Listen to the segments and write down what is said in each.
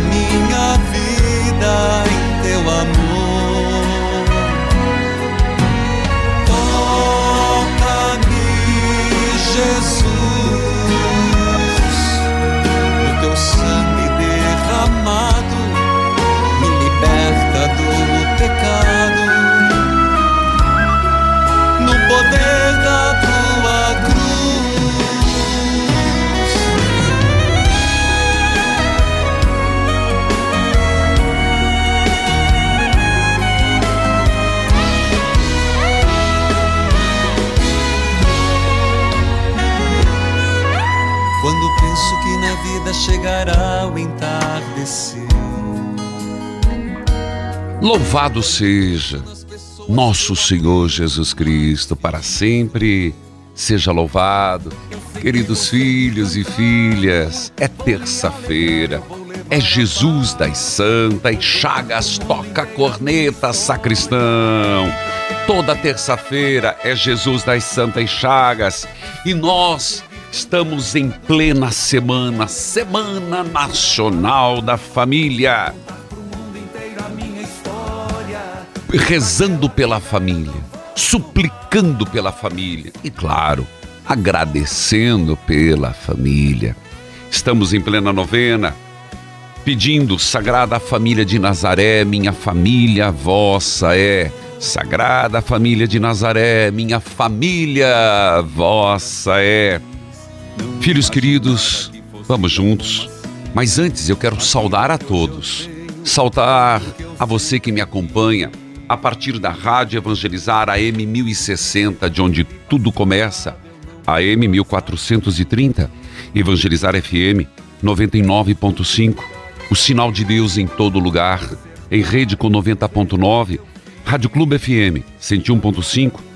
minha vida vida chegará o entardecer. Louvado seja nosso Senhor Jesus Cristo, para sempre seja louvado. Queridos filhos e filhas, é terça-feira, é Jesus das Santas Chagas, toca a corneta, sacristão. Toda terça-feira é Jesus das Santas Chagas e nós estamos em plena semana, Semana Nacional da Família. rezando pela família, suplicando pela família e, claro, agradecendo pela família. Estamos em plena novena, pedindo, Sagrada Família de Nazaré, minha família vossa é. Sagrada Família de Nazaré, minha família vossa é. Filhos queridos, vamos juntos. Mas antes eu quero saudar a todos. Saudar a você que me acompanha a partir da Rádio Evangelizar AM 1060, de onde tudo começa, AM 1430, Evangelizar FM 99.5, o sinal de Deus em todo lugar, em rede com 90.9, Rádio Clube FM 101.5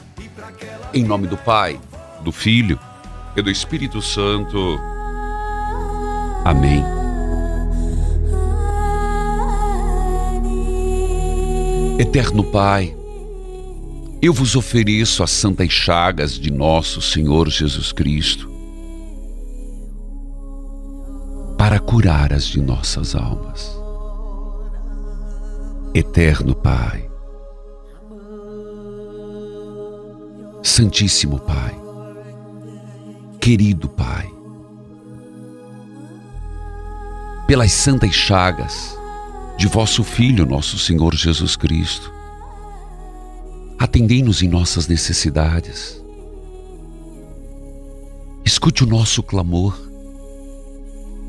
em nome do Pai, do Filho e do Espírito Santo. Amém. Eterno Pai, eu vos ofereço as santas chagas de nosso Senhor Jesus Cristo para curar as de nossas almas. Eterno Pai, Santíssimo Pai, querido Pai, pelas santas chagas de vosso Filho, nosso Senhor Jesus Cristo, atendei-nos em nossas necessidades. Escute o nosso clamor.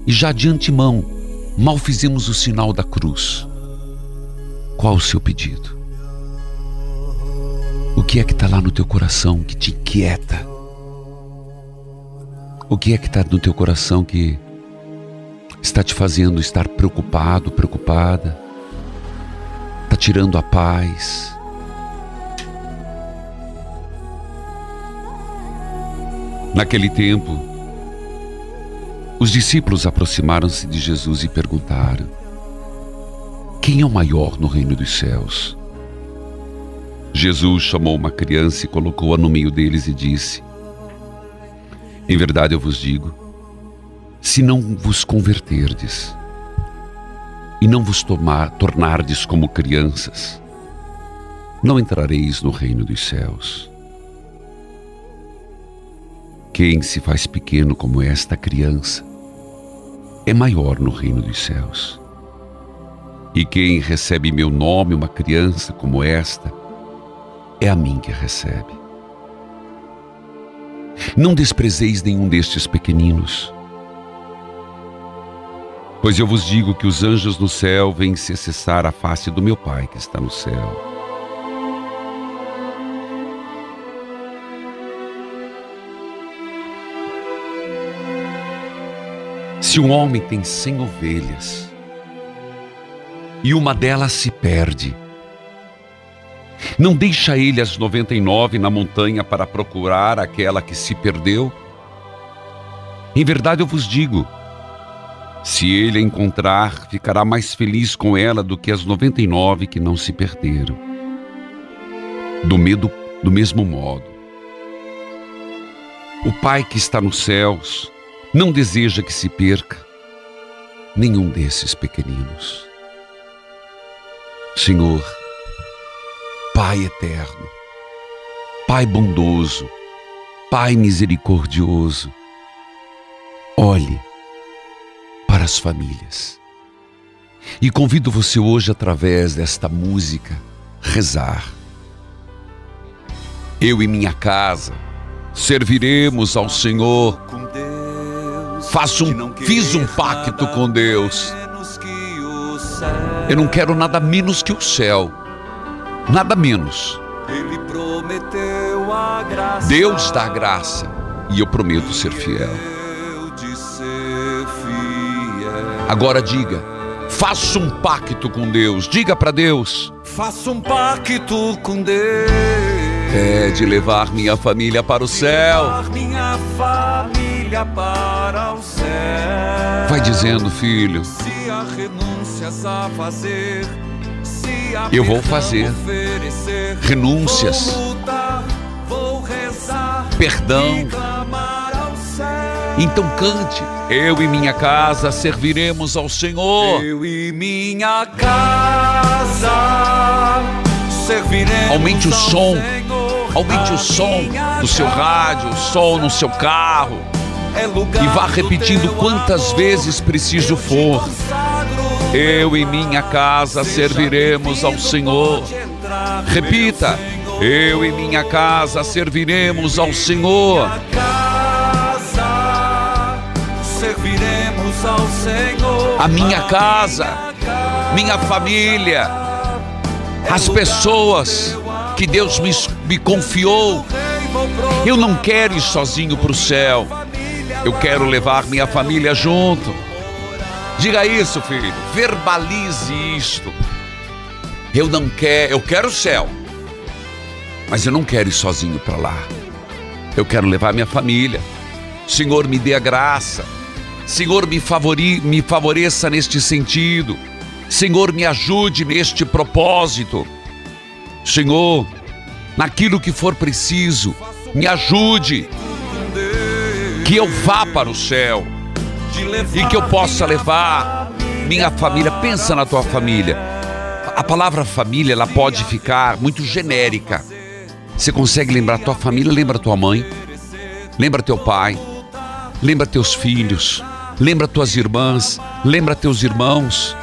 E já de antemão, mal fizemos o sinal da cruz. Qual o seu pedido? Que é que está lá no teu coração que te inquieta? O que é que está no teu coração que está te fazendo estar preocupado, preocupada? Está tirando a paz? Naquele tempo, os discípulos aproximaram-se de Jesus e perguntaram: Quem é o maior no reino dos céus? Jesus chamou uma criança e colocou-a no meio deles e disse: Em verdade eu vos digo, se não vos converterdes e não vos tomar, tornardes como crianças, não entrareis no reino dos céus. Quem se faz pequeno como esta criança é maior no reino dos céus. E quem recebe meu nome, uma criança como esta, é a mim que recebe. Não desprezeis nenhum destes pequeninos, pois eu vos digo que os anjos no céu vêm se acessar a face do meu Pai que está no céu. Se um homem tem cem ovelhas e uma delas se perde, não deixa ele as noventa e nove na montanha para procurar aquela que se perdeu? Em verdade eu vos digo, se ele a encontrar, ficará mais feliz com ela do que as noventa e nove que não se perderam. Do medo, do mesmo modo, o Pai que está nos céus não deseja que se perca nenhum desses pequeninos. Senhor, Pai eterno, Pai bondoso, Pai misericordioso, olhe para as famílias. E convido você hoje, através desta música, rezar. Eu e minha casa serviremos ao Senhor Faço um, fiz um pacto com Deus. Eu não quero nada menos que o céu. Nada menos. Deus dá graça e eu prometo ser fiel. Agora diga, faça um pacto com Deus. Diga para Deus. Faça um pacto com Deus. É de levar minha família para o céu. Levar minha família para o céu. Vai dizendo, filho. Se há renúncias a fazer, eu vou fazer renúncias, perdão. Então cante. Eu e minha casa serviremos ao Senhor. Eu e minha casa serviremos Aumente o som. Aumente o som do seu rádio, o som no seu carro e vá repetindo quantas vezes preciso for. Eu e minha casa serviremos ao Senhor. Repita: Eu e minha casa serviremos ao Senhor. Serviremos ao Senhor. A minha casa, minha família, as pessoas que Deus me, me confiou. Eu não quero ir sozinho para o céu. Eu quero levar minha família junto. Diga isso, filho. Verbalize isto. Eu não quero, eu quero o céu. Mas eu não quero ir sozinho para lá. Eu quero levar minha família. Senhor, me dê a graça. Senhor, me, favori, me favoreça neste sentido. Senhor, me ajude neste propósito. Senhor, naquilo que for preciso, me ajude que eu vá para o céu e que eu possa levar minha família. Pensa na tua família. A palavra família ela pode ficar muito genérica. Você consegue lembrar tua família? Lembra tua mãe? Lembra teu pai? Lembra teus filhos? Lembra tuas irmãs? Lembra teus irmãos?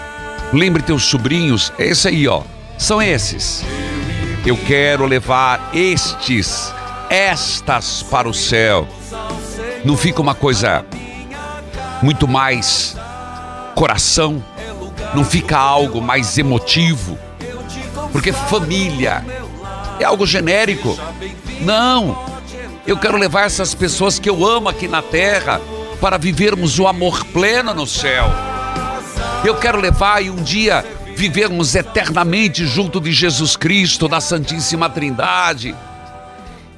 Lembre teus sobrinhos? É esse aí, ó. São esses. Eu quero levar estes, estas para o céu não fica uma coisa muito mais coração, não fica algo mais emotivo, porque família é algo genérico. Não, eu quero levar essas pessoas que eu amo aqui na terra para vivermos o amor pleno no céu. Eu quero levar e um dia vivermos eternamente junto de Jesus Cristo, da Santíssima Trindade,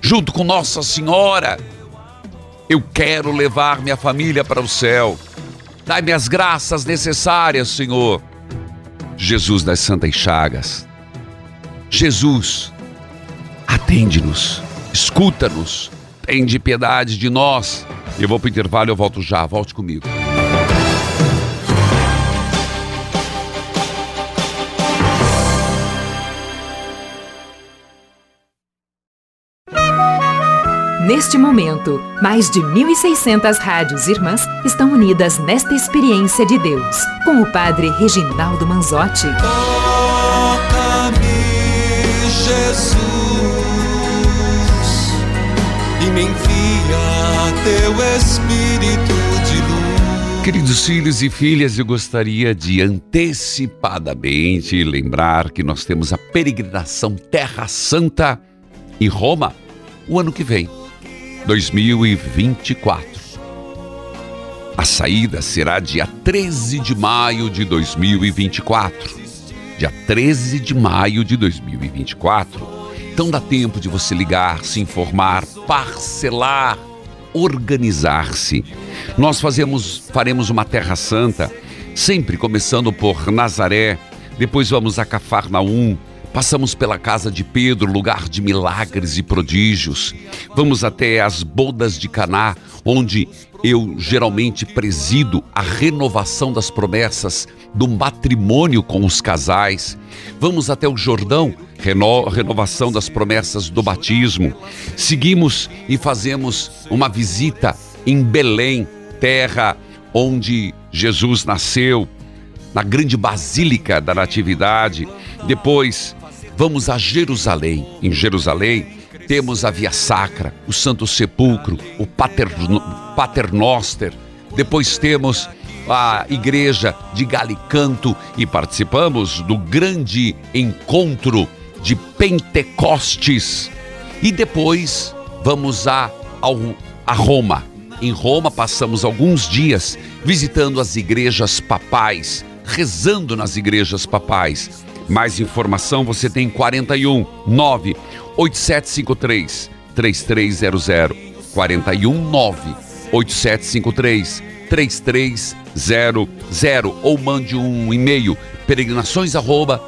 junto com Nossa Senhora eu quero levar minha família para o céu. Dai-me as graças necessárias, Senhor. Jesus das Santas Chagas. Jesus, atende-nos, escuta-nos, tende piedade de nós. Eu vou para o intervalo, eu volto já, volte comigo. Neste momento, mais de 1.600 rádios irmãs estão unidas nesta experiência de Deus, com o Padre Reginaldo Manzotti. Toca-me, Jesus, e me envia teu Espírito de luz. Queridos filhos e filhas, eu gostaria de antecipadamente lembrar que nós temos a peregrinação Terra Santa e Roma o ano que vem. 2024. A saída será dia 13 de maio de 2024. Dia 13 de maio de 2024. Então dá tempo de você ligar, se informar, parcelar, organizar-se. Nós fazemos, faremos uma Terra Santa, sempre começando por Nazaré, depois vamos a Cafarnaum, Passamos pela casa de Pedro, lugar de milagres e prodígios. Vamos até as bodas de Caná, onde eu geralmente presido a renovação das promessas do matrimônio com os casais. Vamos até o Jordão, reno renovação das promessas do batismo. Seguimos e fazemos uma visita em Belém, terra onde Jesus nasceu, na grande Basílica da Natividade. Depois Vamos a Jerusalém. Em Jerusalém temos a Via Sacra, o Santo Sepulcro, o Paterno, Paternoster. Depois temos a igreja de Galicanto e participamos do grande encontro de Pentecostes. E depois vamos a, a Roma. Em Roma passamos alguns dias visitando as igrejas papais, rezando nas igrejas papais. Mais informação você tem 41 9 8753 3300 41 9 8753 3300 ou mande um e-mail peregrinações arroba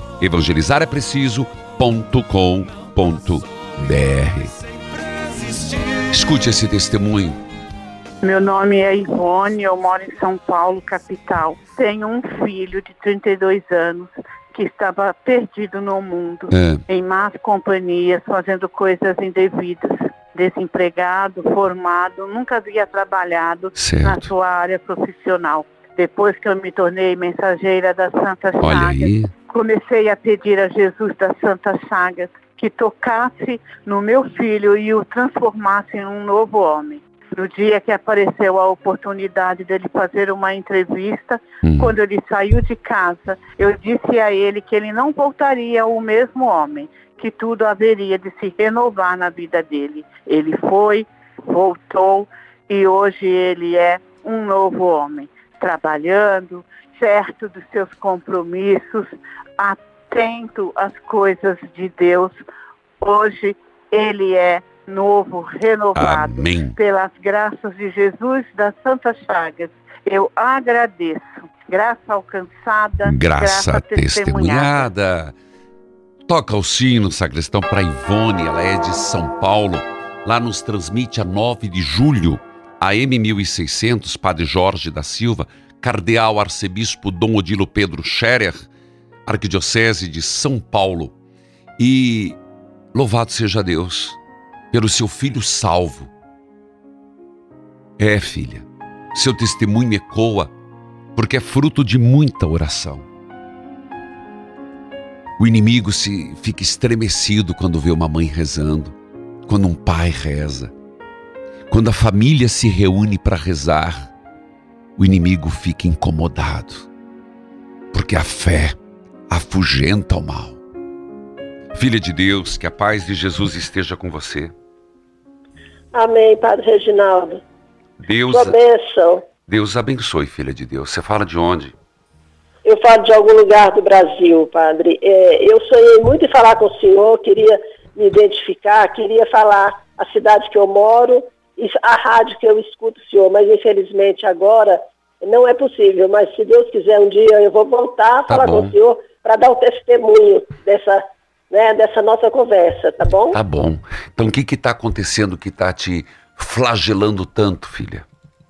Escute esse testemunho. Meu nome é Ivone, eu moro em São Paulo, capital. Tenho um filho de 32 anos que estava perdido no mundo, é. em más companhias, fazendo coisas indevidas. Desempregado, formado, nunca havia trabalhado certo. na sua área profissional. Depois que eu me tornei mensageira das Santas Chagas, comecei a pedir a Jesus das Santas Chagas que tocasse no meu filho e o transformasse em um novo homem no dia que apareceu a oportunidade dele fazer uma entrevista, hum. quando ele saiu de casa, eu disse a ele que ele não voltaria o mesmo homem, que tudo haveria de se renovar na vida dele. Ele foi, voltou e hoje ele é um novo homem, trabalhando, certo dos seus compromissos, atento às coisas de Deus. Hoje ele é novo, renovado, Amém. pelas graças de Jesus das Santas Chagas. Eu agradeço. Graça alcançada, graça, graça testemunhada. Toca o sino, sacristão, para Ivone, ela é de São Paulo. Lá nos transmite a 9 de julho, a M1600, Padre Jorge da Silva, Cardeal Arcebispo Dom Odilo Pedro Scherer, Arquidiocese de São Paulo. E louvado seja Deus pelo seu filho salvo. É, filha, seu testemunho ecoa porque é fruto de muita oração. O inimigo se fica estremecido quando vê uma mãe rezando, quando um pai reza, quando a família se reúne para rezar. O inimigo fica incomodado, porque a fé afugenta o mal. Filha de Deus, que a paz de Jesus esteja com você. Amém, Padre Reginaldo. Deus, Sua bênção. Deus abençoe, filha de Deus. Você fala de onde? Eu falo de algum lugar do Brasil, Padre. É, eu sonhei muito em falar com o senhor, queria me identificar, queria falar a cidade que eu moro e a rádio que eu escuto o senhor, mas infelizmente agora não é possível. Mas se Deus quiser um dia eu vou voltar a Tá falar com o senhor para dar o testemunho dessa, né, dessa nossa conversa, tá bom? Tá bom. Então o que que tá acontecendo que tá te flagelando tanto, filha?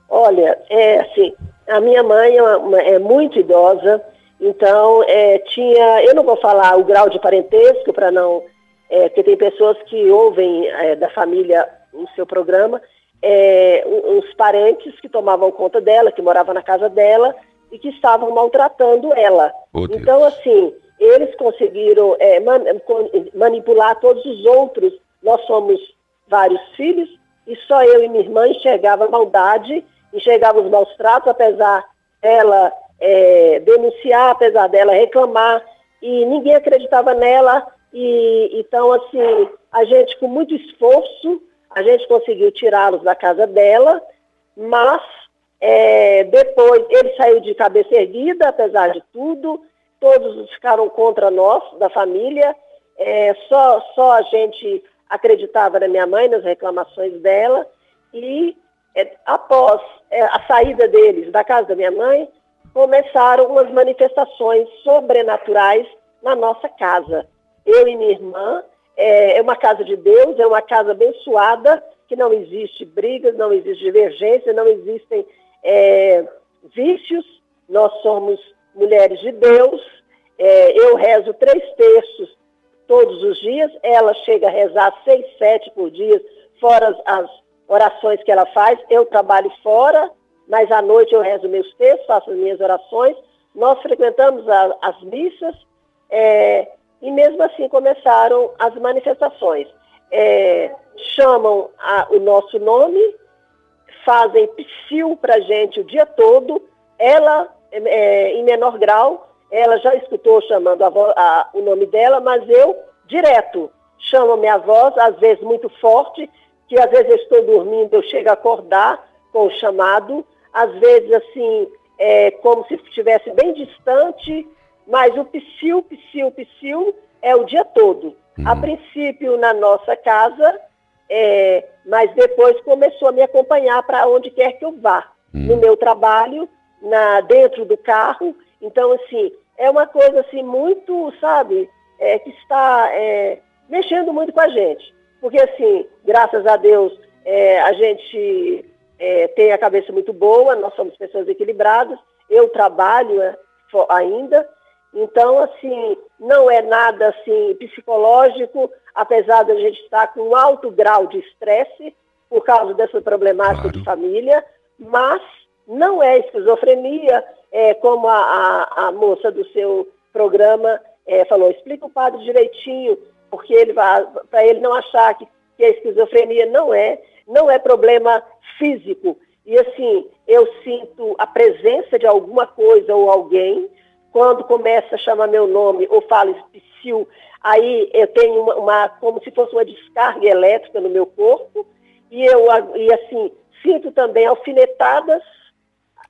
Olha, é assim, a minha mãe é, uma- é muito idosa, então é, tinha, eu não vou falar o grau de parentesco para não, é, porque tem pessoas que ouvem é, da família no seu programa, é, uns parentes que tomavam conta dela, que moravam na casa dela e que estavam maltratando ela. Oh, então, assim, eles conseguiram é, man, manipular todos os outros. Nós somos vários filhos e só eu e minha irmã enxergava maldade, enxergava os maus tratos, apesar dela é, denunciar, apesar dela reclamar, e ninguém acreditava nela. E então, assim, a gente com muito esforço a gente conseguiu tirá-los da casa dela, mas é, depois ele saiu de cabeça erguida, apesar de tudo, todos ficaram contra nós, da família, é, só, só a gente acreditava na minha mãe, nas reclamações dela, e é, após é, a saída deles da casa da minha mãe, começaram umas manifestações sobrenaturais na nossa casa. Eu e minha irmã, é, é uma casa de Deus, é uma casa abençoada, que não existe brigas, não existe divergência, não existem é, vícios. Nós somos mulheres de Deus. É, eu rezo três terços todos os dias. Ela chega a rezar seis, sete por dia, fora as, as orações que ela faz. Eu trabalho fora, mas à noite eu rezo meus textos, faço as minhas orações. Nós frequentamos a, as missas. É, e mesmo assim começaram as manifestações. É, chamam a, o nosso nome, fazem psil para gente o dia todo. Ela, é, em menor grau, ela já escutou chamando a, a, o nome dela, mas eu, direto, chamo minha voz, às vezes muito forte, que às vezes eu estou dormindo, eu chego a acordar com o chamado, às vezes assim, é, como se estivesse bem distante, mas o psiu, psiu, psiu é o dia todo. Uhum. A princípio na nossa casa, é, mas depois começou a me acompanhar para onde quer que eu vá. Uhum. No meu trabalho, na, dentro do carro. Então, assim, é uma coisa assim muito, sabe, é, que está é, mexendo muito com a gente. Porque, assim, graças a Deus, é, a gente é, tem a cabeça muito boa, nós somos pessoas equilibradas, eu trabalho é, ainda, então, assim, não é nada assim psicológico, apesar de a gente estar com um alto grau de estresse por causa dessa problemática claro. de família, mas não é esquizofrenia, é, como a, a, a moça do seu programa é, falou, explica o padre direitinho, porque ele para ele não achar que, que a esquizofrenia não é, não é problema físico. E assim, eu sinto a presença de alguma coisa ou alguém quando começa a chamar meu nome ou fala psiu, aí eu tenho uma, uma, como se fosse uma descarga elétrica no meu corpo e eu e assim sinto também alfinetadas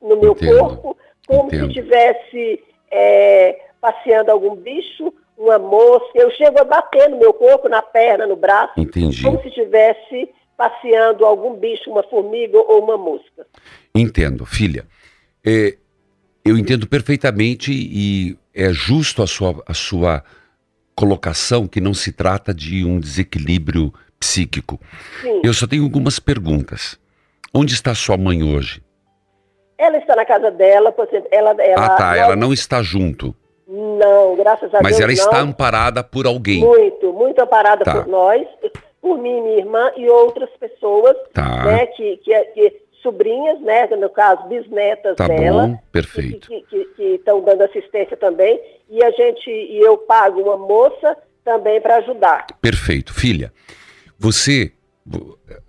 no meu Entendo. corpo, como Entendo. se tivesse é, passeando algum bicho, uma mosca. Eu chego a bater no meu corpo, na perna, no braço, Entendi. como se tivesse passeando algum bicho, uma formiga ou uma mosca. Entendo, filha. É, eu entendo perfeitamente e é justo a sua, a sua colocação que não se trata de um desequilíbrio psíquico. Sim. Eu só tenho algumas perguntas. Onde está sua mãe hoje? Ela está na casa dela, ela, ela Ah, tá, ela não está junto. Não, graças a Mas Deus. Mas ela está amparada por alguém. Muito, muito amparada tá. por nós, por mim, minha irmã e outras pessoas, tá. né, que, que, que sobrinhas, né, no caso, bisnetas tá dela. Bom, perfeito. Que estão dando assistência também. E a gente, e eu pago uma moça também para ajudar. Perfeito. Filha, você,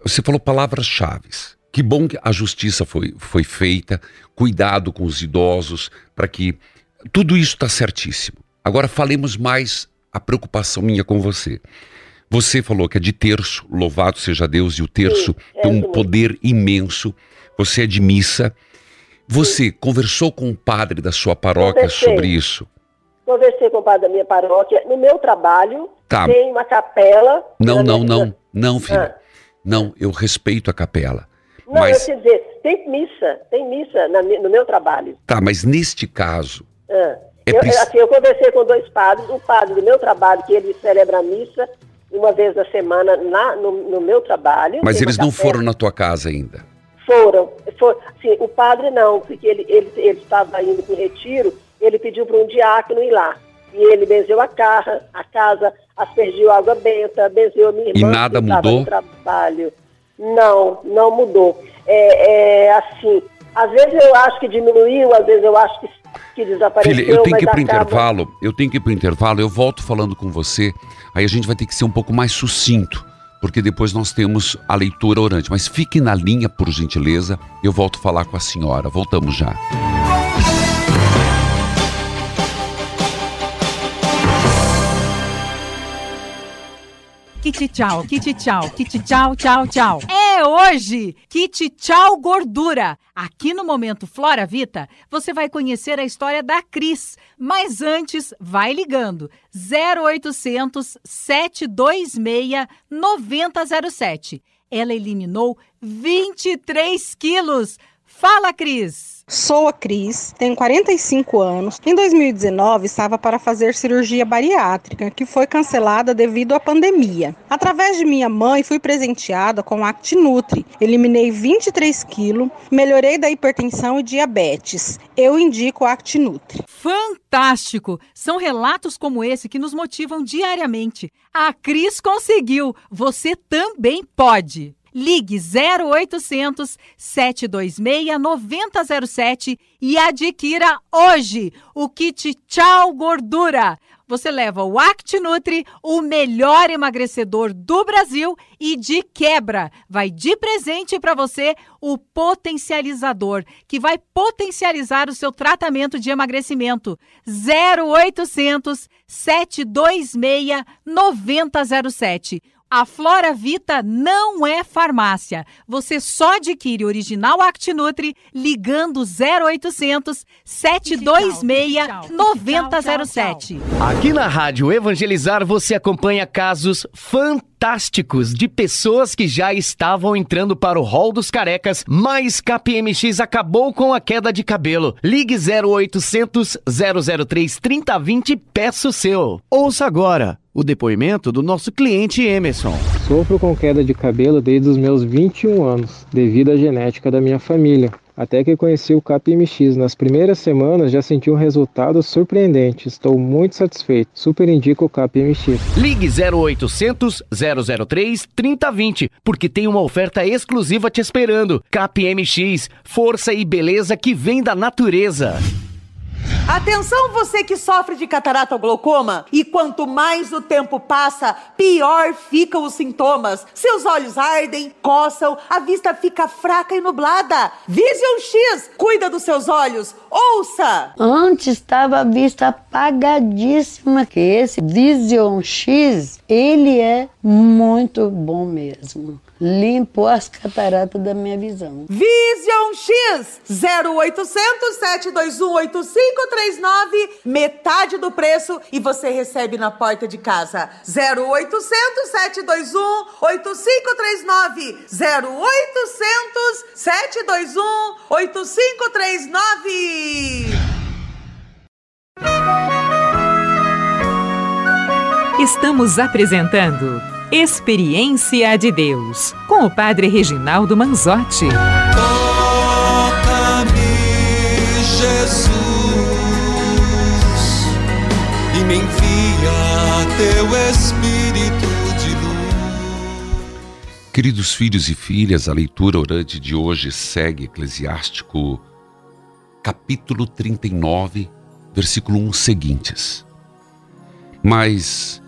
você falou palavras-chave. Que bom que a justiça foi, foi feita, cuidado com os idosos, para que. Tudo isso está certíssimo. Agora falemos mais a preocupação minha com você. Você falou que é de terço, louvado seja Deus, e o terço Sim, é tem um poder imenso. Você é de missa. Você Sim. conversou com o padre da sua paróquia Conversei. sobre isso? Conversei com o padre da minha paróquia. No meu trabalho, tá. tem uma capela. Não, não, não. Não, filha. Ah. Não, eu respeito a capela. Não, mas... eu quer dizer, tem missa, tem missa na, no meu trabalho. Tá, mas neste caso. Ah. É eu, assim, eu conversei com dois padres, o padre do meu trabalho, que ele celebra a missa, uma vez na semana na, no, no meu trabalho. Mas eles não foram na tua casa ainda? Foram. For, sim, o padre não, porque ele, ele, ele estava indo para o retiro, ele pediu para um diácono ir lá. E ele benzeu a casa, a casa, aspergiu água benta, benzeu a minha irmã. E nada mudou? No trabalho. Não, não mudou. É, é assim, às vezes eu acho que diminuiu, às vezes eu acho que, que desapareceu. Filha, eu tenho que ir para o acaba... intervalo, eu tenho que ir para o intervalo, eu volto falando com você, aí a gente vai ter que ser um pouco mais sucinto, porque depois nós temos a leitura orante. Mas fique na linha, por gentileza, eu volto falar com a senhora. Voltamos já. Kit tchau, kit tchau, kit tchau, tchau, tchau. É hoje! Kit tchau gordura. Aqui no Momento Flora Vita, você vai conhecer a história da Cris. Mas antes, vai ligando. 0800 726 9007. Ela eliminou 23 quilos. Fala, Cris! Sou a Cris, tenho 45 anos. Em 2019, estava para fazer cirurgia bariátrica, que foi cancelada devido à pandemia. Através de minha mãe, fui presenteada com Actinutri. Eliminei 23 quilos, melhorei da hipertensão e diabetes. Eu indico Actinutri. Fantástico! São relatos como esse que nos motivam diariamente. A Cris conseguiu, você também pode! Ligue 0800 726 9007 e adquira hoje o kit Tchau Gordura. Você leva o ActiNutri, o melhor emagrecedor do Brasil e de quebra. Vai de presente para você o potencializador, que vai potencializar o seu tratamento de emagrecimento. 0800 726 9007. A Flora Vita não é farmácia. Você só adquire original Actinutri ligando 0800 726 9007. Aqui na Rádio Evangelizar você acompanha casos fantásticos de pessoas que já estavam entrando para o rol dos carecas, mas KPMX acabou com a queda de cabelo. Ligue 0800 003 3020 e peça o seu. Ouça agora o depoimento do nosso cliente Emerson. Sofro com queda de cabelo desde os meus 21 anos, devido à genética da minha família. Até que conheci o KPMX. Nas primeiras semanas já senti um resultado surpreendente. Estou muito satisfeito. Super indico o KPMX. Ligue 0800 003 3020, porque tem uma oferta exclusiva te esperando. KPMX, força e beleza que vem da natureza. Atenção você que sofre de catarata ou glaucoma e quanto mais o tempo passa, pior ficam os sintomas. Seus olhos ardem, coçam, a vista fica fraca e nublada. Vision X cuida dos seus olhos. Ouça! Antes estava a vista apagadíssima, que esse Vision X, ele é muito bom mesmo limpou as cataratas da minha visão. Vision X 0800 721 8539, metade do preço e você recebe na porta de casa. 0800 721 8539 0800 721 8539 Estamos apresentando Experiência de Deus, com o Padre Reginaldo Manzotti. Toca-me, Jesus, e me envia teu Espírito de luz. Queridos filhos e filhas, a leitura orante de hoje segue Eclesiástico, capítulo 39, versículo 1 seguintes. Mas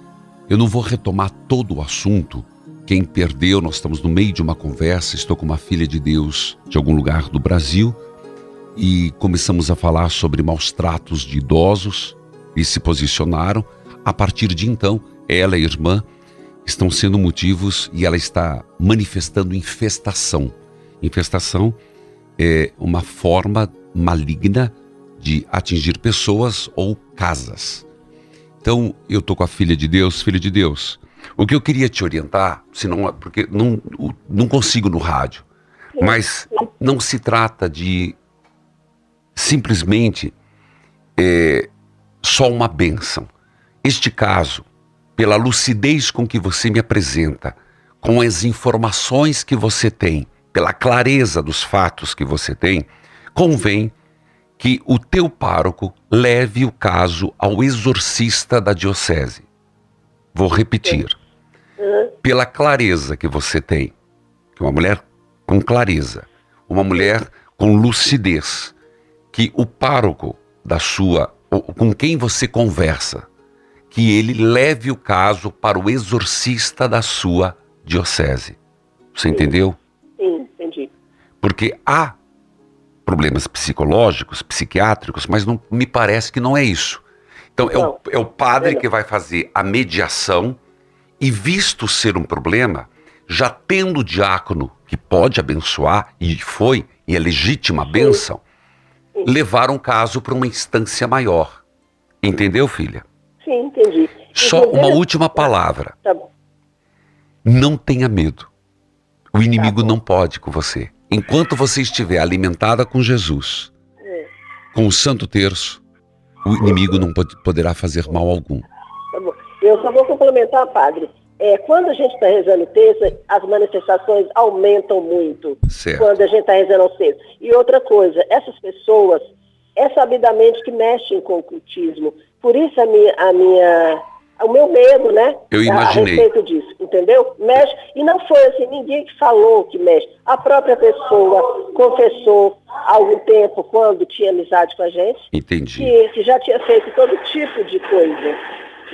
eu não vou retomar todo o assunto. Quem perdeu, nós estamos no meio de uma conversa. Estou com uma filha de Deus de algum lugar do Brasil e começamos a falar sobre maus tratos de idosos e se posicionaram. A partir de então, ela e a irmã estão sendo motivos e ela está manifestando infestação. Infestação é uma forma maligna de atingir pessoas ou casas. Então, eu tô com a filha de Deus, filha de Deus. O que eu queria te orientar, senão, porque não, não consigo no rádio, mas não se trata de simplesmente é, só uma bênção. Este caso, pela lucidez com que você me apresenta, com as informações que você tem, pela clareza dos fatos que você tem, convém que o teu pároco leve o caso ao exorcista da diocese. Vou repetir. Pela clareza que você tem, que uma mulher com clareza, uma mulher com lucidez, que o pároco da sua, com quem você conversa, que ele leve o caso para o exorcista da sua diocese. Você entendeu? Sim, entendi. Porque há problemas psicológicos, psiquiátricos, mas não me parece que não é isso. Então é o, é o padre que vai fazer a mediação e visto ser um problema, já tendo o diácono que pode abençoar e foi e é legítima a bênção, levar um caso para uma instância maior. Entendeu, filha? Sim, entendi. Só uma última palavra. Tá bom. Não tenha medo. O inimigo não pode com você. Enquanto você estiver alimentada com Jesus, É, com o Santo Terço, o inimigo não pod- poderá fazer mal algum. tá. Eu só vou complementar, padre. É, quando a gente está rezando o texto, as manifestações aumentam muito. Certo. Quando a gente está rezando o texto. E outra coisa, essas pessoas é sabidamente que mexem com o cultismo. Por isso a minha, a minha, o meu medo, né? Eu imaginei. A respeito disso, entendeu? Mexe. E não foi assim, ninguém que falou que mexe. A própria pessoa confessou há algum tempo, quando tinha amizade com a gente, Entendi. que, que já tinha feito todo tipo de coisa.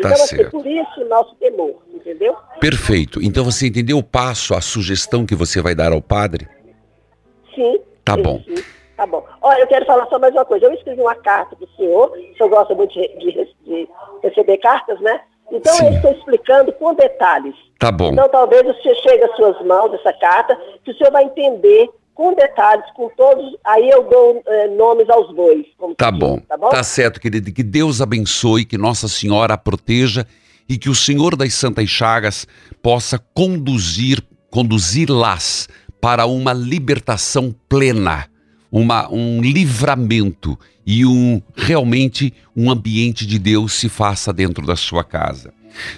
Tá Então, assim, certo. por isso o nosso temor, entendeu? Perfeito. Então você entendeu o passo, a sugestão que você vai dar ao padre? Sim. Tá sim, bom. sim. Tá bom. Olha, eu quero falar só mais uma coisa. Eu escrevi uma carta para o senhor, o senhor gosta muito de, de- de receber cartas, né? Então Sim. eu estou explicando com detalhes. Tá bom. Então talvez você chegue às suas mãos essa carta, que o senhor vai entender com detalhes, com todos. Aí eu dou eh, nomes aos bois. Tá diz, bom. Tá bom? Tá certo, querido. Que Deus abençoe, que Nossa Senhora a proteja e que o Senhor das Santas Chagas possa conduzir, conduzi-las para uma libertação plena, uma, um livramento e um realmente um ambiente de Deus se faça dentro da sua casa.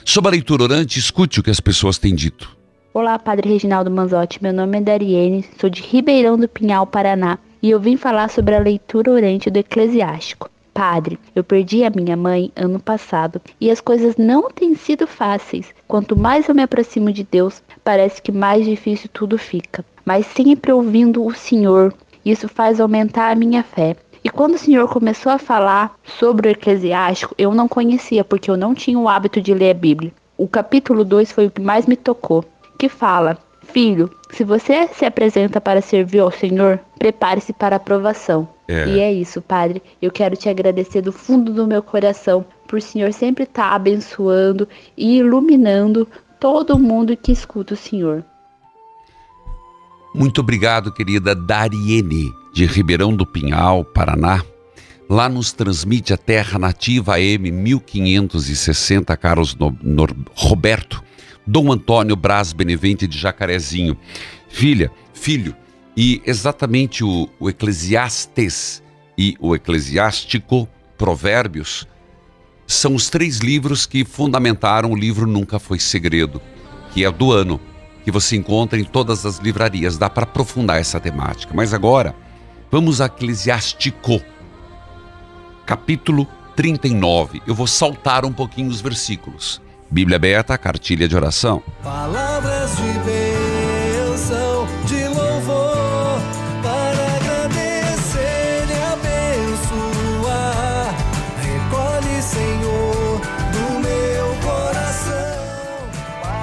Sobre a leitura orante, escute o que as pessoas têm dito. Olá, Padre Reginaldo Manzotti. Meu nome é Dariene, sou de Ribeirão do Pinhal, Paraná, e eu vim falar sobre a leitura orante do Eclesiástico. Padre, eu perdi a minha mãe ano passado e as coisas não têm sido fáceis. Quanto mais eu me aproximo de Deus, parece que mais difícil tudo fica. Mas sempre ouvindo o Senhor, isso faz aumentar a minha fé. E quando o Senhor começou a falar sobre o Eclesiástico, eu não conhecia porque eu não tinha o hábito de ler a Bíblia. O capítulo 2 foi o que mais me tocou, que fala: Filho, se você se apresenta para servir ao Senhor, prepare-se para a aprovação. É. E é isso, Padre. Eu quero te agradecer do fundo do meu coração por o Senhor sempre estar abençoando e iluminando todo mundo que escuta o Senhor. Muito obrigado, querida Dariene, de Ribeirão do Pinhal, Paraná. Lá nos transmite a Terra Nativa AM 1560, Carlos No- Nor- Roberto, Dom Antônio Braz Benevente de Jacarezinho. Filha, filho, e exatamente o, o Eclesiastes e o Eclesiástico, Provérbios, são os três livros que fundamentaram o livro Nunca Foi Segredo, que é do ano, que você encontra em todas as livrarias. Dá para aprofundar essa temática. Mas agora, vamos a Eclesiástico, capítulo 39. Eu vou saltar um pouquinho os versículos. Bíblia aberta, cartilha de oração. Palavras de bênção, de louvor, para agradecer e abençoar. Recolhe, Senhor, do meu coração.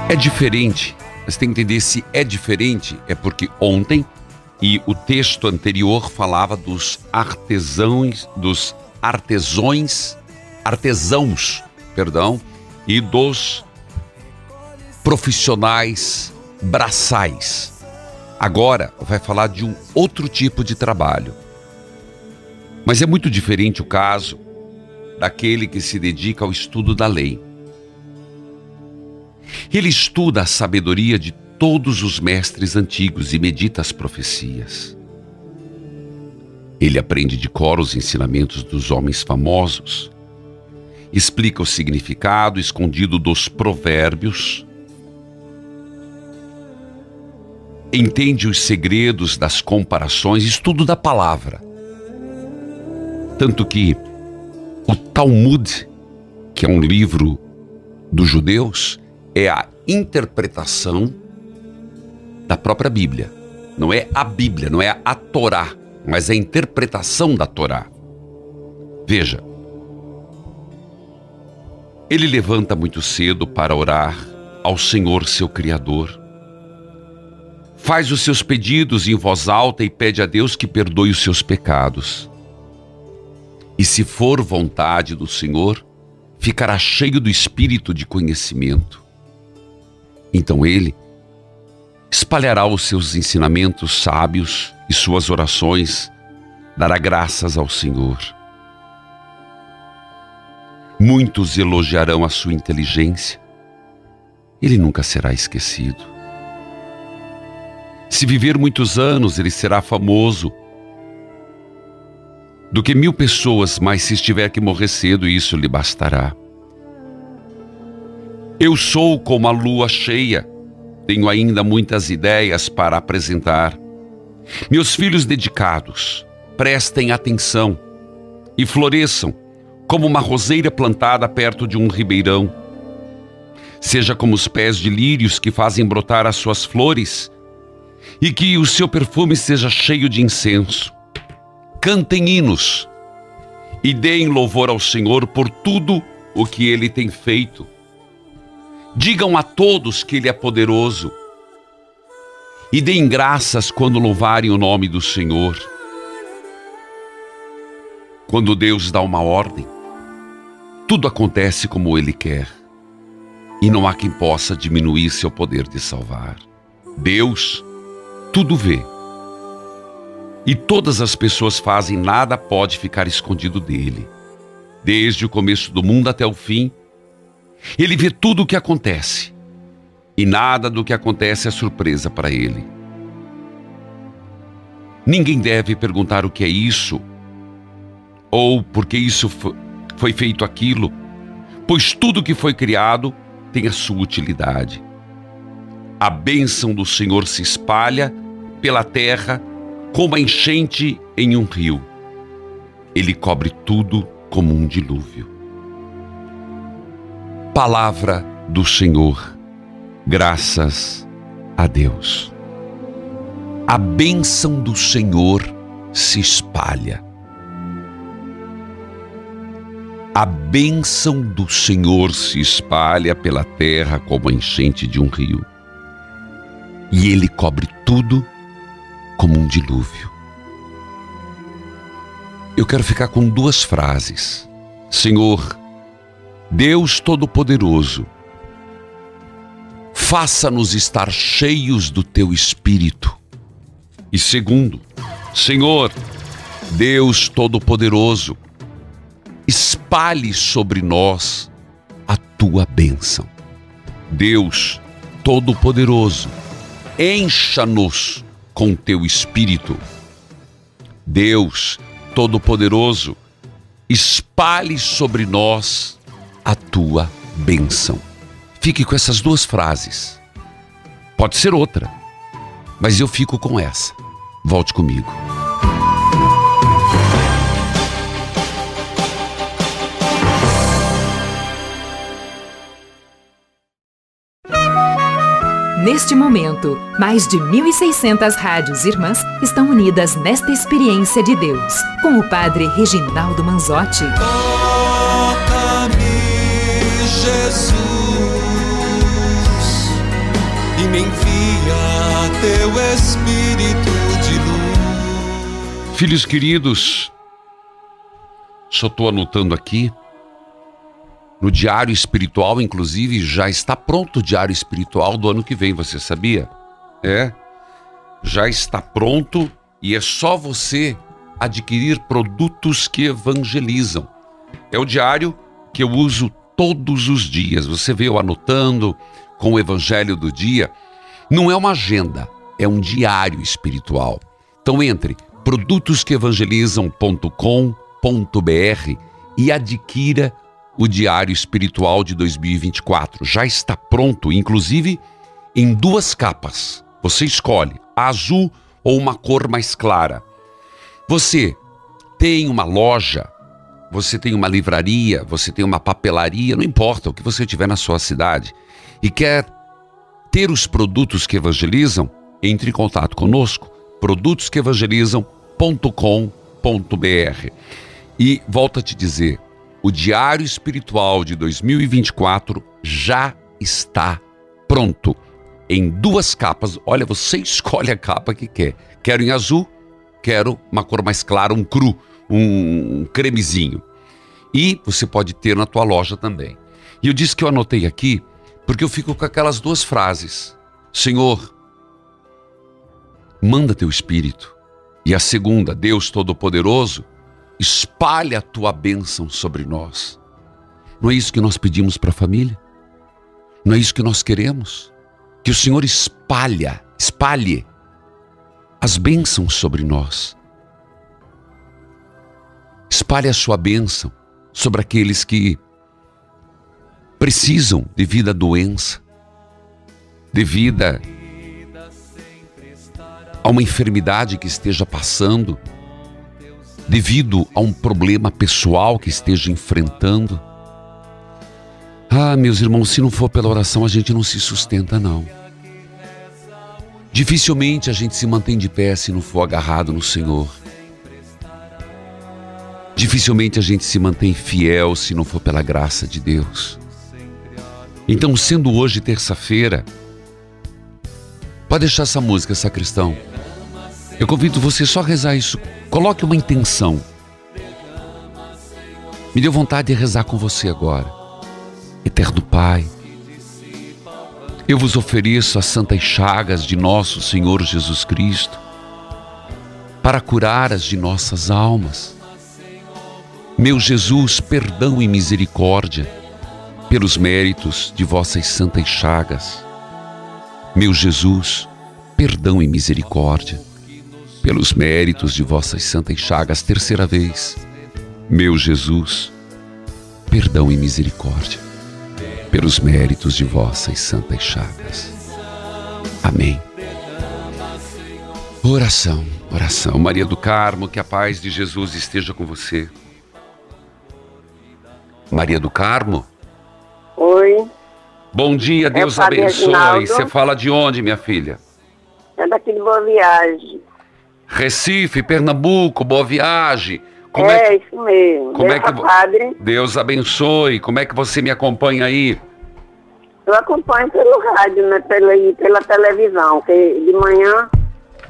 É diferente. Você tem que entender se é diferente, é porque ontem e o texto anterior falava dos artesãos, dos artesões, artesãos, perdão, e dos profissionais braçais. Agora vai falar de um outro tipo de trabalho. Mas é muito diferente o caso daquele que se dedica ao estudo da lei. Ele estuda a sabedoria de todos os mestres antigos e medita as profecias. Ele aprende de cor os ensinamentos dos homens famosos, explica o significado escondido dos provérbios, entende os segredos das comparações, estudo da palavra. Tanto que o Talmud, que é um livro dos judeus, é a interpretação da própria Bíblia. Não é a Bíblia, não é a Torá, mas a interpretação da Torá. Veja, ele levanta muito cedo para orar ao Senhor seu Criador. Faz os seus pedidos em voz alta e pede a Deus que perdoe os seus pecados. E se for vontade do Senhor, ficará cheio do espírito de conhecimento. Então ele espalhará os seus ensinamentos sábios e suas orações, dará graças ao Senhor. Muitos elogiarão a sua inteligência. Ele nunca será esquecido. Se viver muitos anos, ele será famoso do que mil pessoas, mas se estiver que morrer cedo, isso lhe bastará. Eu sou como a lua cheia, tenho ainda muitas ideias para apresentar. Meus filhos dedicados, prestem atenção e floresçam como uma roseira plantada perto de um ribeirão. Seja como os pés de lírios que fazem brotar as suas flores e que o seu perfume seja cheio de incenso cantem hinos e deem louvor ao Senhor por tudo o que ele tem feito. Digam a todos que ele é poderoso e deem graças quando louvarem o nome do Senhor. Quando Deus dá uma ordem, tudo acontece como ele quer e não há quem possa diminuir seu poder de salvar. Deus tudo vê e todas as pessoas fazem, nada pode ficar escondido dele. Desde o começo do mundo até o fim, ele vê tudo o que acontece. E nada do que acontece é surpresa para ele. Ninguém deve perguntar o que é isso, ou por que isso foi feito aquilo, pois tudo que foi criado tem a sua utilidade. A bênção do Senhor se espalha pela terra como a enchente em um rio. Ele cobre tudo como um dilúvio. Palavra do Senhor, graças a Deus. A bênção do Senhor se espalha. A bênção do Senhor se espalha pela terra como a enchente de um rio. E ele cobre tudo como um dilúvio. Eu quero ficar com duas frases. Senhor, Deus Todo-Poderoso, faça-nos estar cheios do teu espírito. E segundo, Senhor, Deus Todo-Poderoso, espalhe sobre nós a tua bênção. Deus Todo-Poderoso, encha-nos com teu espírito. Deus Todo-Poderoso, espalhe sobre nós a tua bênção. Fique com essas duas frases. Pode ser outra, mas eu fico com essa. Volte comigo. Neste momento, mais de 1.600 rádios irmãs estão unidas nesta experiência de Deus, com o Padre Reginaldo Manzotti. Teu Espírito de luz. Filhos queridos, só estou anotando aqui no diário espiritual, inclusive, já está pronto o diário espiritual do ano que vem, você sabia? É. Já está pronto e é só você adquirir produtos que evangelizam. É o diário que eu uso todos os dias. Você eu anotando com o evangelho do dia. Não é uma agenda, é um diário espiritual. Então entre produtosqueevangelizam.com.br e adquira o Diário Espiritual de 2024. Já está pronto, inclusive em duas capas. Você escolhe azul ou uma cor mais clara. Você tem uma loja, você tem uma livraria, você tem uma papelaria, não importa o que você tiver na sua cidade e quer ter os produtos que evangelizam, entre em contato conosco, produtosquevangelizam.com.br. E volto a te dizer, o Diário Espiritual de 2024 já está pronto. Em duas capas. Olha, você escolhe a capa que quer. Quero em azul, quero uma cor mais clara, um cru, um cremezinho. E você pode ter na tua loja também. E eu disse que eu anotei aqui porque eu fico com aquelas duas frases. Senhor, manda teu espírito. E a segunda, Deus Todo-Poderoso, espalha a tua bênção sobre nós. Não é isso que nós pedimos para a família? Não é isso que nós queremos? Que o Senhor espalha, espalhe as bênçãos sobre nós. Espalhe a sua bênção sobre aqueles que precisam devido à doença, devido a uma enfermidade que esteja passando, devido a um problema pessoal que esteja enfrentando. Ah, meus irmãos, se não for pela oração, a gente não se sustenta, não. Dificilmente a gente se mantém de pé se não for agarrado no Senhor. Dificilmente a gente se mantém fiel se não for pela graça de Deus. Então, sendo hoje terça-feira, pode deixar essa música, sacristão. Eu convido você só a rezar isso. Coloque uma intenção. Me deu vontade de rezar com você agora. Eterno Pai, eu vos ofereço as santas chagas de nosso Senhor Jesus Cristo para curar as de nossas almas. Meu Jesus, perdão e misericórdia pelos méritos de vossas santas chagas. Meu Jesus, perdão e misericórdia pelos méritos de vossas santas chagas. Terceira vez, meu Jesus, perdão e misericórdia pelos méritos de vossas santas chagas. Amém. Oração, oração. Maria do Carmo, que a paz de Jesus esteja com você. Maria do Carmo? Oi. Bom dia, Deus é abençoe. Você fala de onde, minha filha? É daqui de Boa Viagem. Recife, Pernambuco, Boa Viagem. Como é, é que, isso mesmo. Como Deus é que padre. Deus abençoe. Como é que você me acompanha aí? Eu acompanho pelo rádio, né? Pela, pela televisão, que de manhã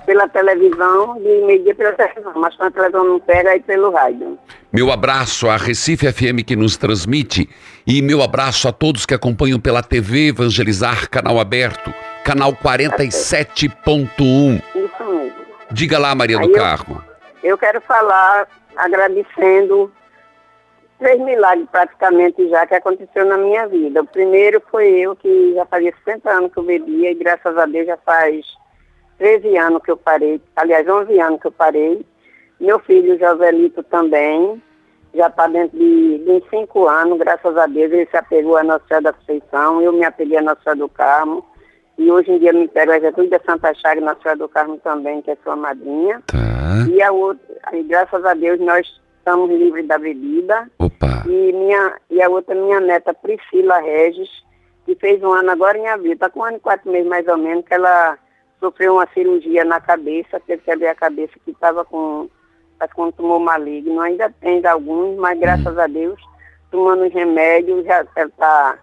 pela televisão, de meio-dia pela televisão, mas quando a televisão não pega, aí pelo rádio. Meu abraço à Recife FM que nos transmite e meu abraço a todos que acompanham pela TV Evangelizar, canal aberto, canal 47.1. Isso mesmo. Diga lá, Maria Aí do eu- Carmo. Eu quero falar agradecendo três milagres praticamente já que aconteceu na minha vida. O primeiro foi eu que já fazia 60 anos que eu bebia e graças a Deus já faz 13 anos que eu parei, aliás 11 anos que eu parei. Meu filho Joselito também, já está dentro de, de uns 5 anos, graças a Deus ele se apegou à Nossa Senhora da Conceição, eu me apeguei à Nossa Senhora do Carmo. E hoje em dia me pego a Jesus da Santa Chaga, Nossa Senhora do Carmo também, que é sua madrinha. E a outra, e graças a Deus nós estamos livres da bebida. Opa. E, minha, e a outra, minha neta Priscila Regis, que fez um ano agora em abril, está com um ano e quatro meses mais ou menos, que ela sofreu uma cirurgia na cabeça, teve que abrir a cabeça que estava com, com um tumor maligno. Ainda tem alguns, mas graças a Deus, tomando os remédios, já está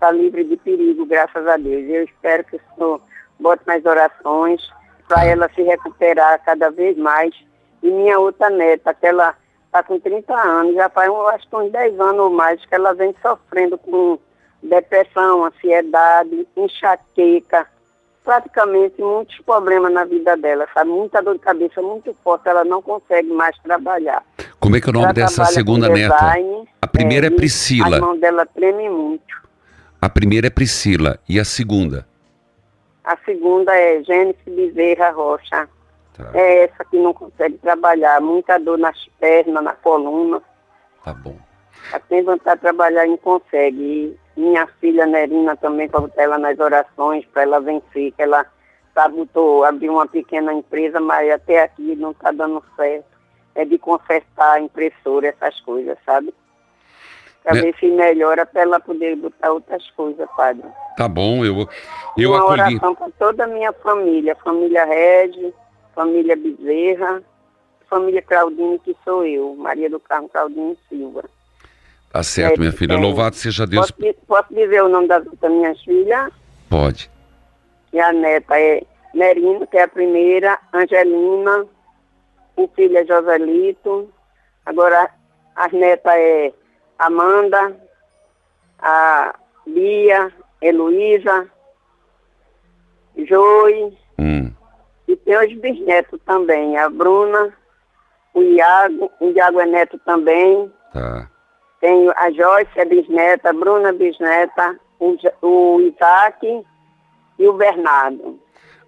tá livre de perigo, graças a Deus. Eu espero que o Senhor bote mais orações para ela se recuperar cada vez mais. E minha outra neta, que ela está com 30 anos, já faz um, acho que uns 10 anos ou mais que ela vem sofrendo com depressão, ansiedade, enxaqueca, praticamente muitos problemas na vida dela, sabe? Muita dor de cabeça muito forte, ela não consegue mais trabalhar. Como é que é o nome Ela dessa segunda com neta? design, A primeira é A Priscila. mão dela treme muito. A primeira é Priscila. E a segunda? A segunda é Gênesis Bezerra Rocha. Tá. É essa que não consegue trabalhar, muita dor nas pernas, na coluna. Tá bom. Ela tem vontade de trabalhar e não consegue. Minha filha Nerina também, para botar ela nas orações, para ela vencer, que ela sabotou, abriu uma pequena empresa, mas até aqui não está dando certo. É de consertar a impressora, essas coisas, sabe? Para ver se melhora para ela poder botar outras coisas, padre. Tá bom, eu, eu Uma acolhi. oração para toda a minha família, família Regi, família Bezerra, família Claudine, que sou eu, Maria do Carmo Claudine Silva. Tá certo, minha filha. É, Louvado seja Deus. Posso, posso dizer o nome das outras minhas filhas? Pode. E a neta é Merino, que é a primeira, Angelina, o filho é Joselito, agora as netas é Amanda, a Bia, Heloísa, Joy, Hum. e tem os bisnetos também, a Bruna, o Iago, o Iago é neto também, Tá. Tem a Joyce, é bisneta, a Bruna bisneta, o, o Isaac e o Bernardo.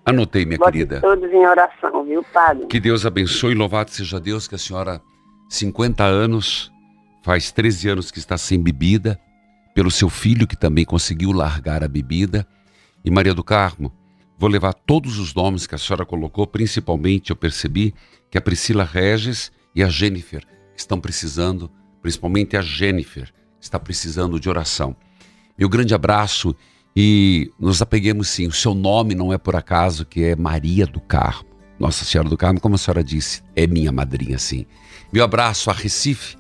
Anotei, minha Bote querida. todos em oração, viu, padre? Que Deus abençoe, louvado seja Deus, que a senhora, 50 anos, faz 13 anos que está sem bebida, pelo seu filho que também conseguiu largar a bebida. E Maria do Carmo, vou levar todos os nomes que a senhora colocou, principalmente eu percebi que a Priscila Regis e a Jennifer estão precisando, principalmente a Jennifer, está precisando de oração. Meu grande abraço e nos apeguemos sim. O seu nome não é por acaso, que é Maria do Carmo. Nossa Senhora do Carmo, como a senhora disse, é minha madrinha, sim. Meu abraço a Recife.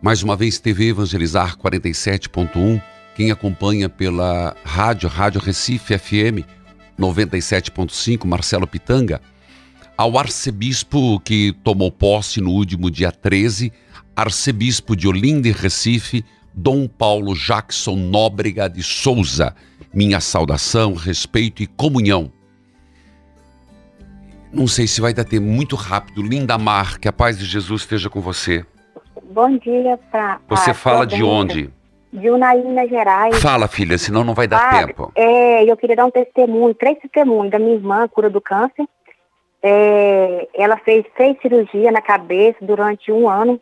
Mais uma vez, TV Evangelizar 47.1. Quem acompanha pela rádio, Rádio Recife FM 97.5, Marcelo Pitanga. Ao arcebispo que tomou posse no último dia 13, arcebispo de Olinda e Recife, Dom Paulo Jackson Nóbrega de Souza. Minha saudação, respeito e comunhão. Não sei se vai dar tempo muito rápido. Linda Mar, que a paz de Jesus esteja com você. Bom dia, pra, Você fala de onde? De Unai, Minas Gerais. Fala, filha, senão não vai dar Padre, tempo. É, eu queria dar um testemunho, três testemunhos da minha irmã, cura do câncer. É, ela fez seis cirurgias na cabeça durante um ano.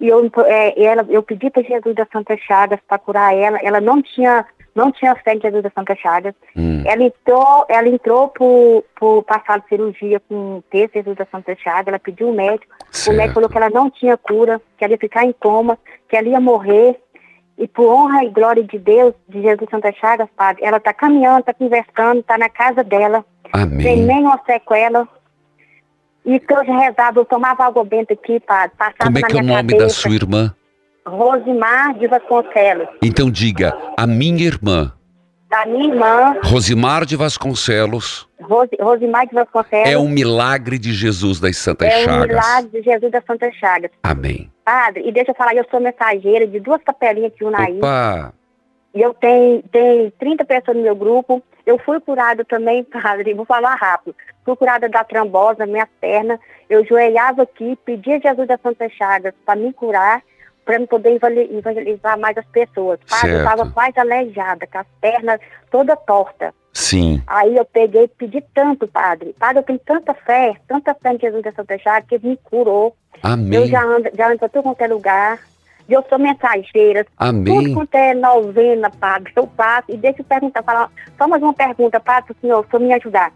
E eu, é, ela, eu pedi para Jesus das Santas Chagas para curar ela. Ela não tinha, não tinha fé em Jesus das Santas Chagas. Hum. Ela entrou, ela entrou por, por passar cirurgia com texto Jesus da Santa Chaga, ela pediu o médico, o médico falou que ela não tinha cura, que ela ia ficar em coma, que ela ia morrer. E por honra e glória de Deus, de Jesus Santa Chagas, Padre, ela está caminhando, está conversando, está na casa dela, Amém. sem nenhuma sequela. E que eu já rezava, eu tomava água benta aqui, Padre, passava Como é que é o nome cabeça. da sua irmã? Rosimar de Vasconcelos. Então diga, a minha irmã, Da minha irmã, Rosimar de Vasconcelos, Rosi, Rosimar de Vasconcelos. é um milagre de Jesus das Santas É um Chagas. milagre de Jesus das Santas Chagas. Amém. Padre, e deixa eu falar, eu sou mensageira de duas capelinhas aqui, Unaí. Opa! E eu tenho, tenho 30 pessoas no meu grupo. Eu fui curada também, padre, vou falar rápido. Fui curada da trombose minha perna. Eu joelhava aqui, pedia Jesus das Santas Chagas para me curar, para poder evangel- evangelizar mais as pessoas. Padre, eu estava quase aleijada, com as pernas toda torta. Sim. Aí eu peguei e pedi tanto, padre. Padre, eu tenho tanta fé, tanta fé em Jesus da Santa Chagas, que ele me curou. Amém. Eu já ando, já ando pra tudo quanto é lugar. E eu sou mensageira. Amém. Tudo quanto é novena, padre, eu passo. E deixa eu perguntar, falar, só mais uma pergunta, padre, senhor, para me ajudar.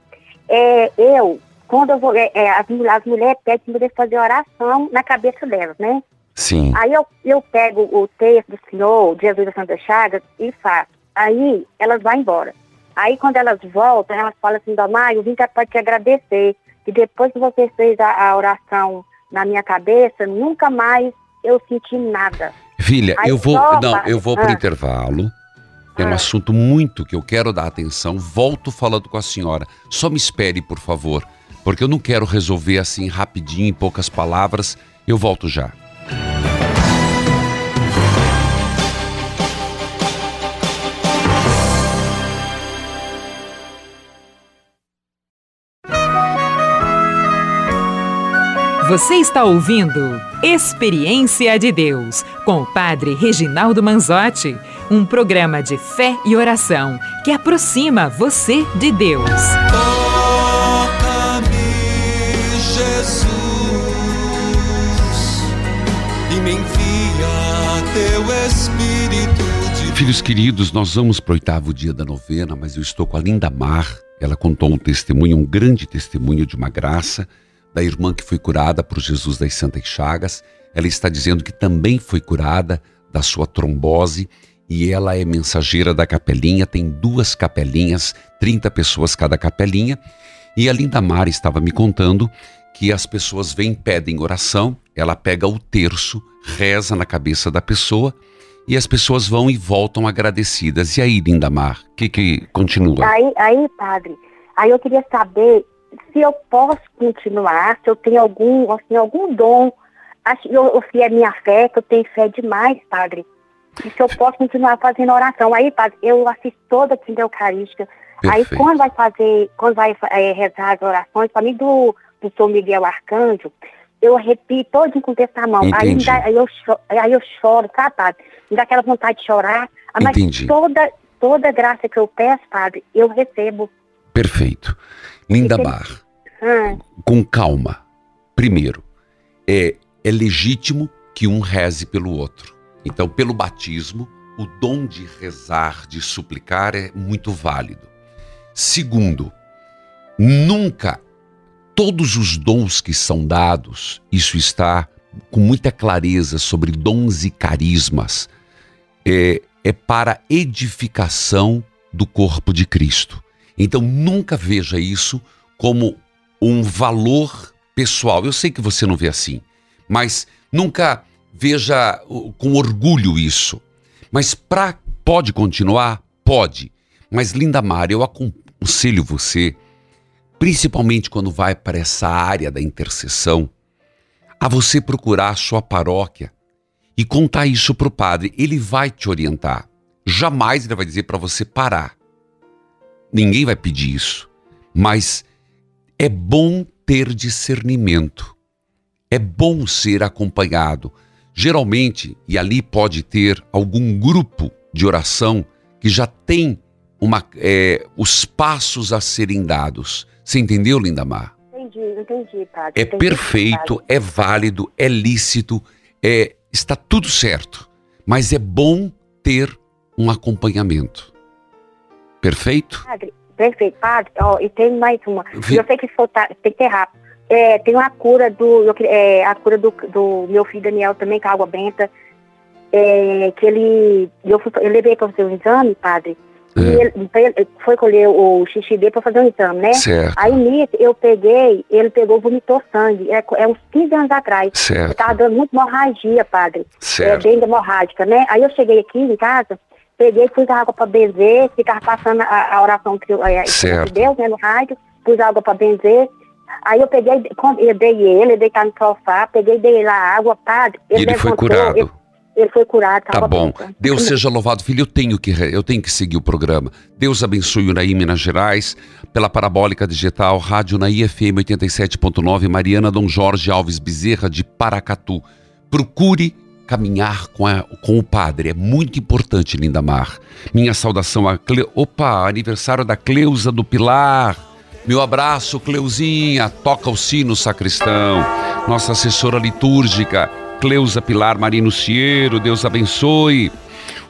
É, eu, quando eu vou, é, é, as, as mulheres pedem para fazer oração na cabeça delas, né? Sim. Aí eu, eu pego o texto do Senhor, de Jesus da Santa Chagas, e faço. Aí elas vão embora. Aí quando elas voltam, elas falam assim, Domar, eu vim para te agradecer. E depois que você fez a, a oração na minha cabeça, nunca mais eu senti nada. Filha, Aí eu vou. só, Não, eu vou para o Ah. intervalo. É um Ah. assunto muito que eu quero dar atenção. Volto falando com a senhora. Só me espere, por favor. Porque eu não quero resolver assim rapidinho, em poucas palavras. Eu volto já. Você está ouvindo Experiência de Deus com o Padre Reginaldo Manzotti, um programa de fé e oração que aproxima você de Deus. Toca-me, Jesus, e me envia teu Espírito de Filhos queridos, nós vamos para o oitavo dia da novena, mas eu estou com a Linda Mar. Ela contou um testemunho, um grande testemunho de uma graça da irmã que foi curada por Jesus das Santas Chagas. Ela está dizendo que também foi curada da sua trombose e ela é mensageira da capelinha, tem duas capelinhas, 30 pessoas cada capelinha. E a Linda Mara estava me contando que as pessoas vêm, pedem oração, ela pega o terço, reza na cabeça da pessoa e as pessoas vão e voltam agradecidas. E aí, Linda Mar, o que, que continua? Aí, aí, padre, aí eu queria saber se eu posso continuar, se eu tenho algum, assim, algum dom, acho, eu, ou se é minha fé, que eu tenho fé demais, padre. E se eu posso continuar fazendo oração. Aí, padre, eu assisto toda a quinta eucarística. Aí Perfeito. quando vai fazer, quando vai é, rezar as orações, para mim do, do São Miguel Arcanjo, eu repito todinho com o texto na mão. Aí, dá- aí, eu choro, aí eu choro, sabe, padre? Me dá aquela vontade de chorar. Mas Entendi. toda, toda graça que eu peço, padre, eu recebo. Perfeito. Linda. Mar, Ah, com calma. Primeiro, é, é legítimo que um reze pelo outro. Então, pelo batismo, o dom de rezar, de suplicar é muito válido. Segundo, nunca todos os dons que são dados, isso está com muita clareza sobre dons e carismas, é, é para edificação do corpo de Cristo. Então nunca veja isso como um valor pessoal. Eu sei que você não vê assim, mas nunca veja com orgulho isso. Mas pra, pode continuar? Pode. Mas Linda Mara, eu aconselho você, principalmente quando vai para essa área da intercessão, a você procurar a sua paróquia e contar isso para o padre. Ele vai te orientar. Jamais ele vai dizer para você parar. Ninguém vai pedir isso. Mas é bom ter discernimento. É bom ser acompanhado. Geralmente, e ali pode ter algum grupo de oração que já tem uma, é, os passos a serem dados. Você entendeu, Lindamar? entendi, entendi, padre. É entendi, perfeito, padre. é válido, é lícito, é, está tudo certo. Mas é bom ter um acompanhamento. Perfeito? Padre, perfeito, padre. Ó, e tem mais uma. Vi- Eu sei que soltar, tem que ter rápido. É, tem uma cura do. eu é, a cura do, do meu filho Daniel também, com água benta. É, que ele. Eu, fui, eu levei para fazer um exame, padre. E ele, ele foi colher o xixi dele para fazer um exame, né? Certo. Aí nisso eu peguei, ele pegou, vomitou sangue. É, é uns 15 anos atrás. Certo. Eu tava dando muita hemorragia, padre. Certo. É, bem hemorrágica, né? Aí eu cheguei aqui em casa, peguei, pus água para benzer, ficava passando a, a oração que eu, é, Certo. de Deus, né, no rádio, pus água para benzer. Aí eu peguei, eu dei ele, ele deitado no sofá, peguei, dei lá a água, padre. E ele foi curado. Ele, ele foi curado, Tá bom. bem. Deus seja louvado, filho. Eu tenho que eu tenho que seguir o programa. Deus abençoe o Naí Minas Gerais pela parabólica digital Rádio Naí FM 87.9 Mariana Dom Jorge Alves Bezerra de Paracatu. Procure caminhar com, a- com o padre. É muito importante, Linda Mar. Minha saudação a Cle... Opa, aniversário da Cleusa do Pilar. Meu abraço, Cleuzinha. Toca o sino, sacristão. Nossa assessora litúrgica, Cleusa Pilar Marino Ciero. Deus abençoe.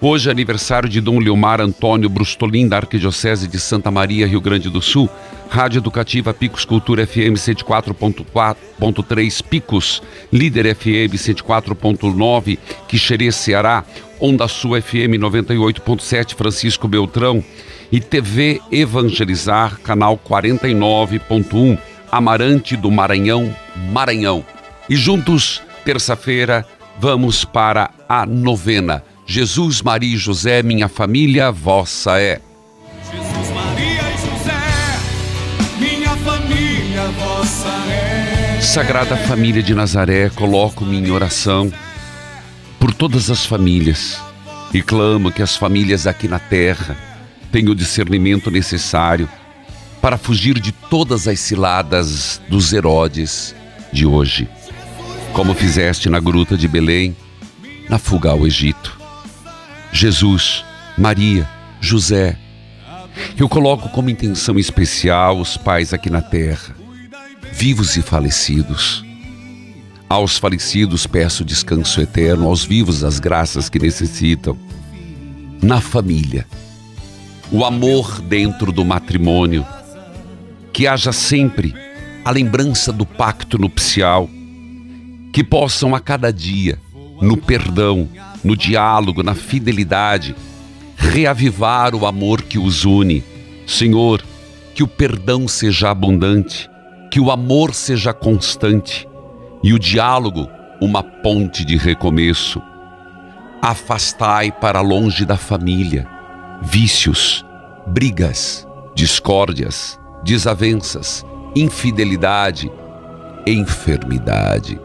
Hoje é aniversário de Dom Leomar Antônio Brustolin, da Arquidiocese de Santa Maria, Rio Grande do Sul. Rádio Educativa Picos Cultura FM 104.3 Picos, Líder FM 104.9, Quixerê, Ceará, Onda Sul FM 98.7 Francisco Beltrão e TV Evangelizar, canal 49.1, Amarante do Maranhão, Maranhão. E juntos, terça-feira, vamos para a novena. Jesus, Maria e José, minha família, vossa é. Jesus, Maria e José, minha família, vossa é. Sagrada Família de Nazaré, coloco-me em oração por todas as famílias e clamo que as famílias aqui na terra tenham o discernimento necessário para fugir de todas as ciladas dos Herodes de hoje, como fizeste na gruta de Belém, na fuga ao Egito. Jesus, Maria, José, eu coloco como intenção especial os pais aqui na terra, vivos e falecidos. Aos falecidos peço descanso eterno, aos vivos as graças que necessitam. Na família, o amor dentro do matrimônio, que haja sempre a lembrança do pacto nupcial, que possam a cada dia no perdão, no diálogo, na fidelidade, reavivar o amor que os une. Senhor, que o perdão seja abundante, que o amor seja constante e o diálogo uma ponte de recomeço. Afastai para longe da família vícios, brigas, discórdias, desavenças, infidelidade, enfermidade.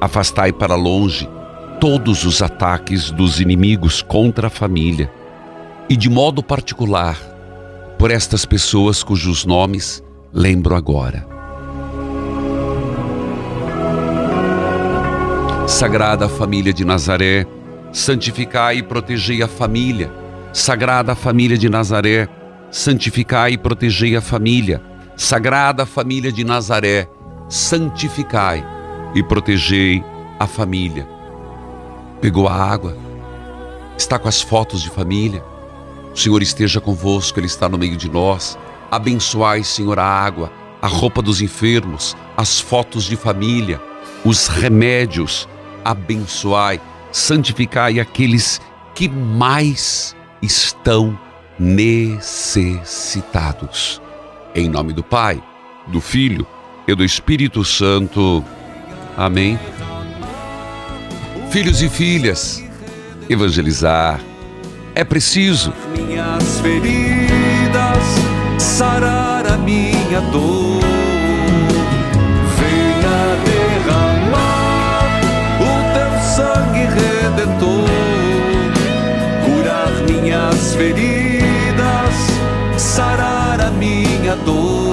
Afastai para longe todos os ataques dos inimigos contra a família e, de modo particular, por estas pessoas cujos nomes lembro agora. Sagrada Família de Nazaré, santificai e protegei a família. Sagrada Família de Nazaré, santificai e protegei a família. Sagrada Família de Nazaré, santificai e protegei a família. Pegou a água, está com as fotos de família. O Senhor esteja convosco, Ele está no meio de nós. Abençoai, Senhor, a água, a roupa dos enfermos, as fotos de família, os remédios. Abençoai, santificai aqueles que mais estão necessitados. Em nome do Pai, do Filho e do Espírito Santo. Amém. Filhos e filhas, evangelizar é preciso. Minhas feridas, sarar a minha dor. Venha derramar o teu sangue redentor, curar minhas feridas, sarar a minha dor.